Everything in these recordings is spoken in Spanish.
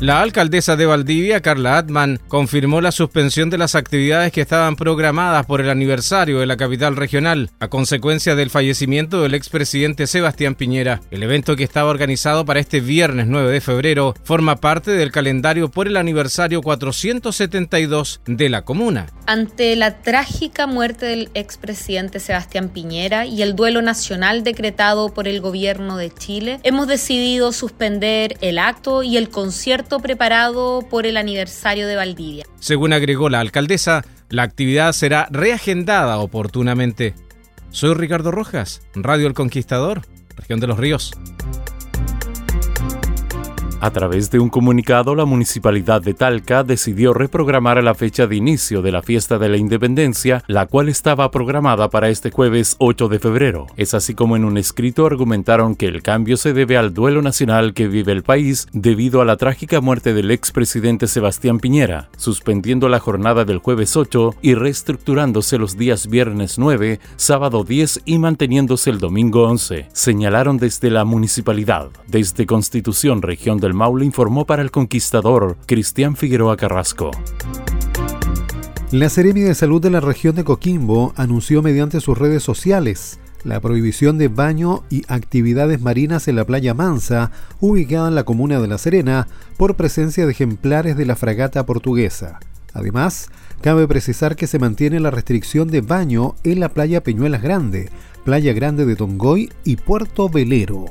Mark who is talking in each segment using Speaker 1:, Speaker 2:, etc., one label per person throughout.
Speaker 1: La alcaldesa de Valdivia, Carla Atman, confirmó la suspensión de las actividades que estaban programadas por el aniversario de la capital regional, a consecuencia del fallecimiento del expresidente Sebastián Piñera. El evento que estaba organizado para este viernes 9 de febrero forma parte del calendario por el aniversario 472 de la comuna.
Speaker 2: Ante la trágica muerte del expresidente Sebastián Piñera y el duelo nacional decretado por el gobierno de Chile, hemos decidido suspender el acto y el concierto preparado por el aniversario de Valdivia.
Speaker 1: Según agregó la alcaldesa, la actividad será reagendada oportunamente. Soy Ricardo Rojas, Radio El Conquistador, región de los ríos.
Speaker 3: A través de un comunicado, la municipalidad de Talca decidió reprogramar la fecha de inicio de la fiesta de la independencia, la cual estaba programada para este jueves 8 de febrero. Es así como en un escrito argumentaron que el cambio se debe al duelo nacional que vive el país debido a la trágica muerte del expresidente Sebastián Piñera, suspendiendo la jornada del jueves 8 y reestructurándose los días viernes 9, sábado 10 y manteniéndose el domingo 11. Señalaron desde la municipalidad, desde Constitución Región del Maule informó para el Conquistador Cristian Figueroa Carrasco.
Speaker 4: La Seremi de Salud de la región de Coquimbo anunció mediante sus redes sociales la prohibición de baño y actividades marinas en la playa Mansa, ubicada en la comuna de La Serena, por presencia de ejemplares de la fragata portuguesa. Además, cabe precisar que se mantiene la restricción de baño en la playa Peñuelas Grande, Playa Grande de Tongoy y Puerto Velero.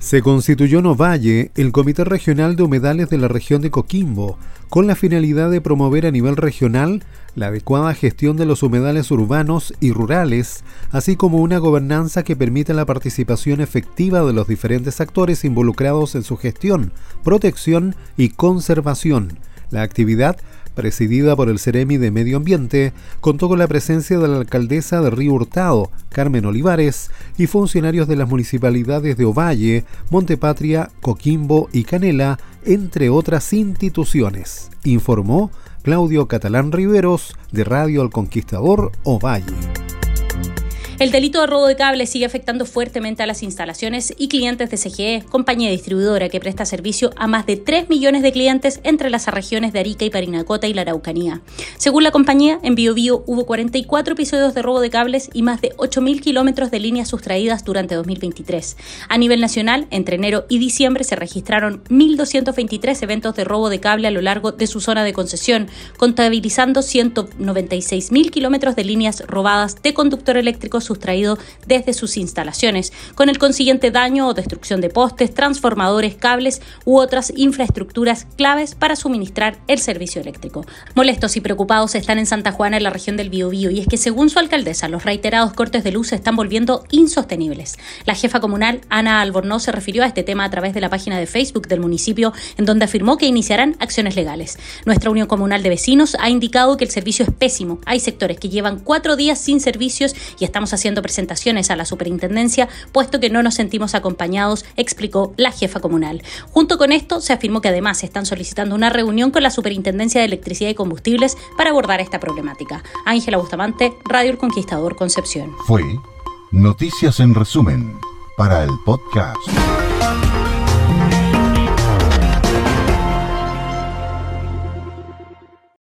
Speaker 4: Se constituyó en Ovalle el Comité Regional de Humedales de la región de Coquimbo, con la finalidad de promover a nivel regional la adecuada gestión de los humedales urbanos y rurales, así como una gobernanza que permita la participación efectiva de los diferentes actores involucrados en su gestión, protección y conservación. La actividad presidida por el Ceremi de Medio Ambiente, contó con la presencia de la alcaldesa de Río Hurtado, Carmen Olivares, y funcionarios de las municipalidades de Ovalle, Montepatria, Coquimbo y Canela, entre otras instituciones, informó Claudio Catalán Riveros de Radio El Conquistador Ovalle.
Speaker 5: El delito de robo de cables sigue afectando fuertemente a las instalaciones y clientes de CGE, compañía distribuidora que presta servicio a más de 3 millones de clientes entre las regiones de Arica y Parinacota y la Araucanía. Según la compañía, en BioBio hubo 44 episodios de robo de cables y más de 8.000 kilómetros de líneas sustraídas durante 2023. A nivel nacional, entre enero y diciembre se registraron 1.223 eventos de robo de cable a lo largo de su zona de concesión, contabilizando 196.000 kilómetros de líneas robadas de conductor eléctrico sustraído desde sus instalaciones, con el consiguiente daño o destrucción de postes, transformadores, cables u otras infraestructuras claves para suministrar el servicio eléctrico. Molestos y preocupados están en Santa Juana, en la región del Biobío, y es que según su alcaldesa, los reiterados cortes de luz se están volviendo insostenibles. La jefa comunal, Ana Albornoz, se refirió a este tema a través de la página de Facebook del municipio, en donde afirmó que iniciarán acciones legales. Nuestra Unión Comunal de Vecinos ha indicado que el servicio es pésimo. Hay sectores que llevan cuatro días sin servicios y estamos haciendo presentaciones a la superintendencia, puesto que no nos sentimos acompañados, explicó la jefa comunal. Junto con esto, se afirmó que además están solicitando una reunión con la Superintendencia de Electricidad y Combustibles para abordar esta problemática. Ángela Bustamante, Radio El Conquistador Concepción.
Speaker 6: Fue Noticias en resumen para el podcast.